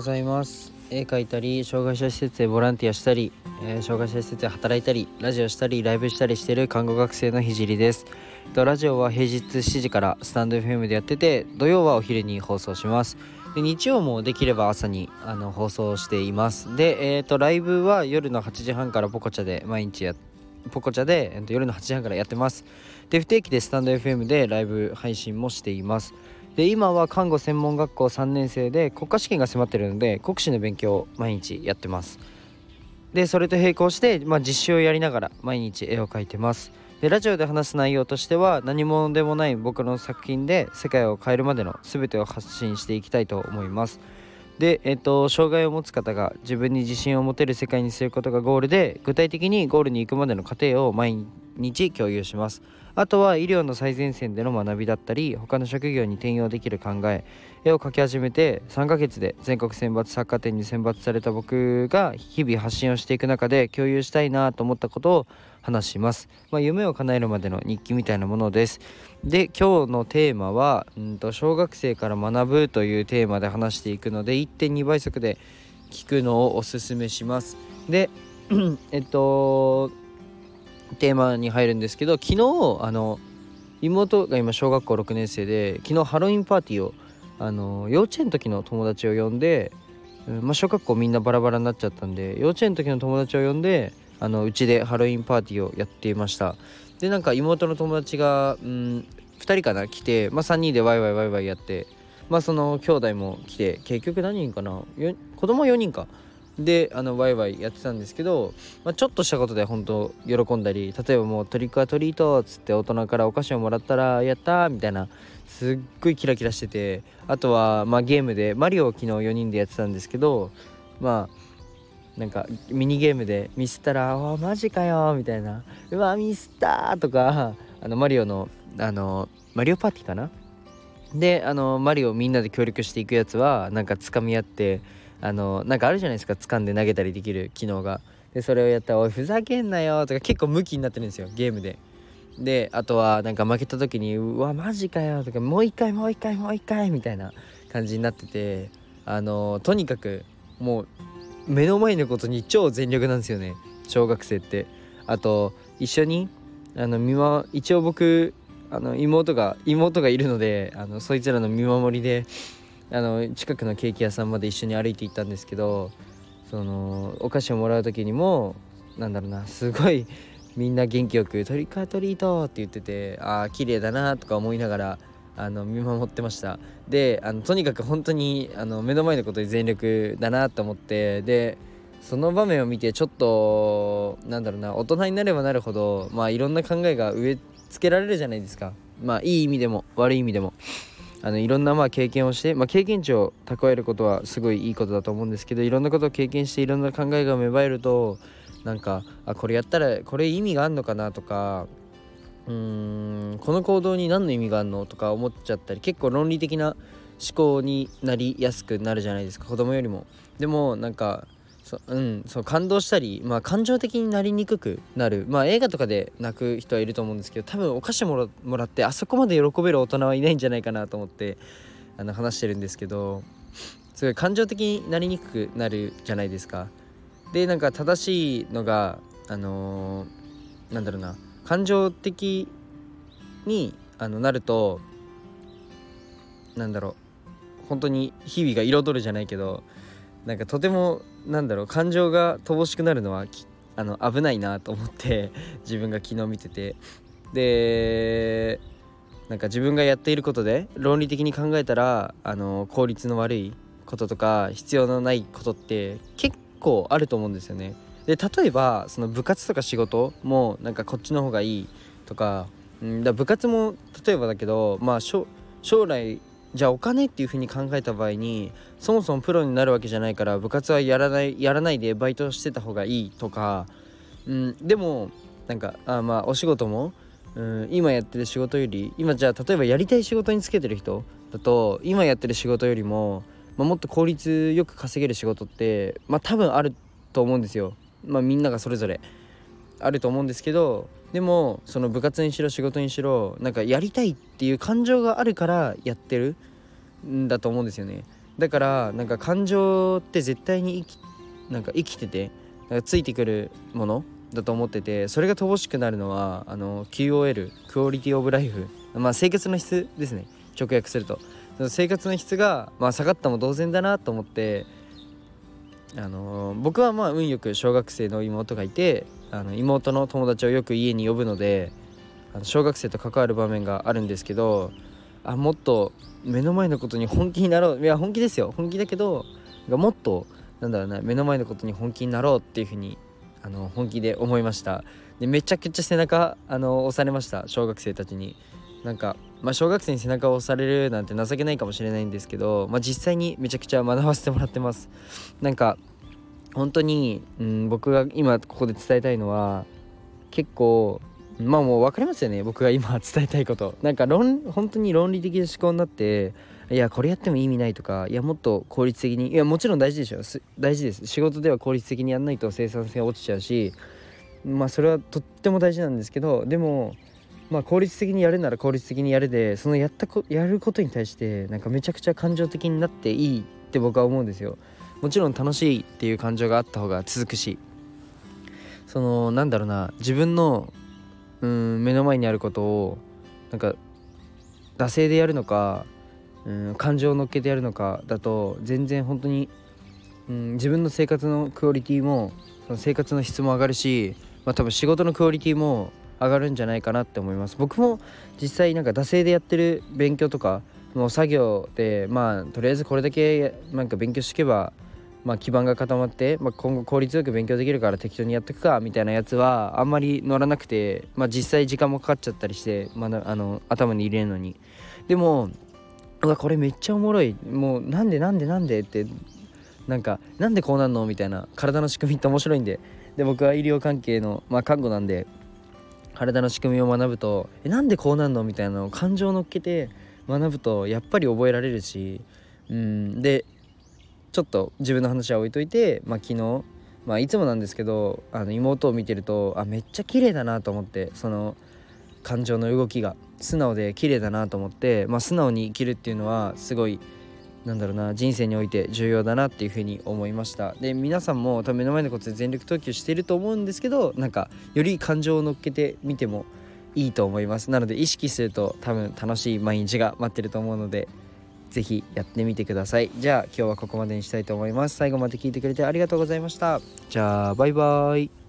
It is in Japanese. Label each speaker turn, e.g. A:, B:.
A: ございます。絵描いたり障害者施設でボランティアしたり、えー、障害者施設で働いたりラジオしたりライブしたりしてる看護学生のひじりです。ラジオは平日7時からスタンド FM でやってて土曜はお昼に放送します。で日曜もできれば朝にあの放送しています。でえ、ー、とライブは夜の8時半からポコチャで毎日やポコチャで、えー、と夜の8時半からやってます。で不定期でスタンド FM でライブ配信もしています。で今は看護専門学校3年生で国家試験が迫ってるので国試の勉強を毎日やってます。でそれと並行して、まあ、実習をやりながら毎日絵を描いてます。でラジオで話す内容としては何者でもない僕の作品で世界を変えるまでの全てを発信していきたいと思います。で、えっと、障害を持つ方が自分に自信を持てる世界にすることがゴールで具体的にゴールに行くまでの過程を毎日共有します。あとは医療の最前線での学びだったり他の職業に転用できる考え絵を描き始めて3ヶ月で全国選抜作家展に選抜された僕が日々発信をしていく中で共有したいなと思ったことを話します、まあ、夢を叶えるまでの日記みたいなものです。で今日のテーマはうんと小学生から学ぶというテーマで話していくので1.2倍速で聞くのをおすすめします。で えっとテーマに入るんですけど昨日あの妹が今小学校6年生で昨日ハロウィンパーティーをあの幼稚園の時の友達を呼んで、まあ、小学校みんなバラバラになっちゃったんで幼稚園の時の友達を呼んであのうちでハロウィンパーティーをやっていました。でなんか妹の友達が、うん、2人かな来て、まあ、3人でワイワイワイワイやってまあその兄弟も来て結局何人かな？子供4人か。であのワイワイやってたんですけど、まあ、ちょっとしたことで本当喜んだり例えばもうトリックアトリートっつって大人からお菓子をもらったらやったみたいなすっごいキラキラしててあとはまあゲームでマリオを昨日4人でやってたんですけどまあなんかミニゲームでミスったら「あマジかよ」みたいな「うわミスった!」とかあのマリオのあのマリオパーティーかな？であのマリオみんなで協力していくやつはなんかつかみ合ってあのなんかあるじゃないですか掴んで投げたりできる機能が。でそれをやったら「おいふざけんなよ」とか結構ムキになってるんですよゲームで。であとはなんか負けた時に「うわマジかよ」とか「もう一回もう一回もう一回」みたいな感じになっててあのとにかくもう目の前のことに超全力なんですよね小学生ってあと一緒にあの見、ま、一応僕あの妹が妹がいるのであのそいつらの見守りであの近くのケーキ屋さんまで一緒に歩いて行ったんですけどそのお菓子をもらう時にもなんだろうなすごいみんな元気よく「トリカートリート!」って言っててああ綺麗だなとか思いながらあの見守ってました。であのとにかく本当にあの目の前のことに全力だなと思ってでその場面を見てちょっとなんだろうな大人になればなるほどまあいろんな考えが植え付けられるじゃないですか。まあいい意味でも悪い意味でも。あのいろんなまあ経験をして、まあ、経験値を蓄えることはすごいいいことだと思うんですけどいろんなことを経験していろんな考えが芽生えるとなんかあこれやったらこれ意味があるのかなとかうーんこの行動に何の意味があるのとか思っちゃったり結構論理的な思考になりやすくなるじゃないですか子供よりも。でもなんかそうんそう感動したり、まあ、感情的になりにくくなる、まあ、映画とかで泣く人はいると思うんですけど多分お菓子もらってあそこまで喜べる大人はいないんじゃないかなと思ってあの話してるんですけどすごい感情的になりにくくなるじゃないですか。でなんか正しいのがあのー、なんだろうな感情的にあのなるとなんだろう本当に日々が彩るじゃないけどなんかとてもなんだろう感情が乏しくなるのはあの危ないなと思って 自分が昨日見ててでなんか自分がやっていることで論理的に考えたらあの効率の悪いこととか必要のないことって結構あると思うんですよね。で例えばその部活とか仕事もなんかこっちの方がいいとか,、ん、だ部活も例えばだけどまあ将来じゃあお金っていうふうに考えた場合にそもそもプロになるわけじゃないから部活はやらないやらないでバイトしてた方がいいとか、うん、でもなんかあまあお仕事も、うん、今やってる仕事より今じゃあ例えばやりたい仕事につけてる人だと今やってる仕事よりも、まあ、もっと効率よく稼げる仕事ってまあ多分あると思うんですよ。まあ、みんながそれぞれあると思うんですけどでもその部活にしろ仕事にしろなんかやりたいっていう感情があるからやってるんだと思うんですよね。だからなんか感情って絶対に生きなんか生きててなんかついてくるものだと思っててそれが乏しくなるのはあの QOL クオリティオブライフまあ生活の質ですね。直訳すると。生活の質が、まあ、下がったも同然だなと思ってあの僕はまあ運よく小学生の妹がいてあの妹の友達をよく家に呼ぶのであの小学生と関わる場面があるんですけどあもっと目の前のことに本気になろういや本気ですよ。本気だけどもっとなんだろうな目の前のことに本気になろうっていうふうにあの本気で思いました。でめちゃくちゃ背中あの押されました小学生たちに。なんか、まあ、小学生に背中を押されるなんて情けないかもしれないんですけど、まあ、実際にめちゃくちゃ学ばせてもらってます。なんか本当に、うん、僕が今ここで伝えたいのは結構まあもう分かりますよね。僕が今 伝えたいこと。なんか論本当に論理的な思考になっていやこれやっても意味ないとかいやもっと効率的にいやもちろん大事でしょ。大事です。仕事では効率的にやんないと生産性が落ちちゃうしまあそれはとっても大事なんですけどでもまあ効率的にやるなら効率的にやるでそのやったこやることに対してなんかめちゃくちゃ感情的になっていいって僕は思うんですよ。もちろん楽しいっていう感情があった方が続くし。そのなんだろうな自分のうん目の前にあることをなんか惰性でやるのかうん感情を乗っけてやるのかだと全然本当にうん自分の生活のクオリティもその生活の質も上がるし、まあ、多分仕事のクオリティも上がるんじゃないかなって思います。僕も実際なんか惰性でやってる勉強とかもう作業でまあとりあえずこれだけなんか勉強していけばまあ、基盤が固まって、まあ、今後効率よく勉強できるから適当にやっていくかみたいなやつはあんまり乗らなくて、まあ、実際時間もかかっちゃったりして、まあ、あの頭に入れるのに。でもうわこれめっちゃおもろい。もうなんでなんでなんでってなんかなんでこうなんの？みたいな体の仕組みって面白いんで。で僕は医療関係の、まあ、看護なんで体の仕組みを学ぶとえなんでこうなんの？みたいなのを感情を乗っけて学ぶとやっぱり覚えられるしうんでちょっと自分の話は置いといて、まあ、昨日、まあ、いつもなんですけどあの妹を見てるとあめっちゃ綺麗だなと思ってその感情の動きが素直で綺麗だなと思って、まあ、素直に生きるっていうのはすごいなんだろうな人生において重要だなっていうふうに思いました。で皆さんも多分目の前のことで全力投球してると思うんですけどなんかより感情を乗っけてみてもいいと思います。なので意識すると多分楽しい毎日が待ってると思うので是非やってみてください。じゃあ今日はここまでにしたいと思います。最後まで聞いてくれてありがとうございました。じゃあバイバーイ。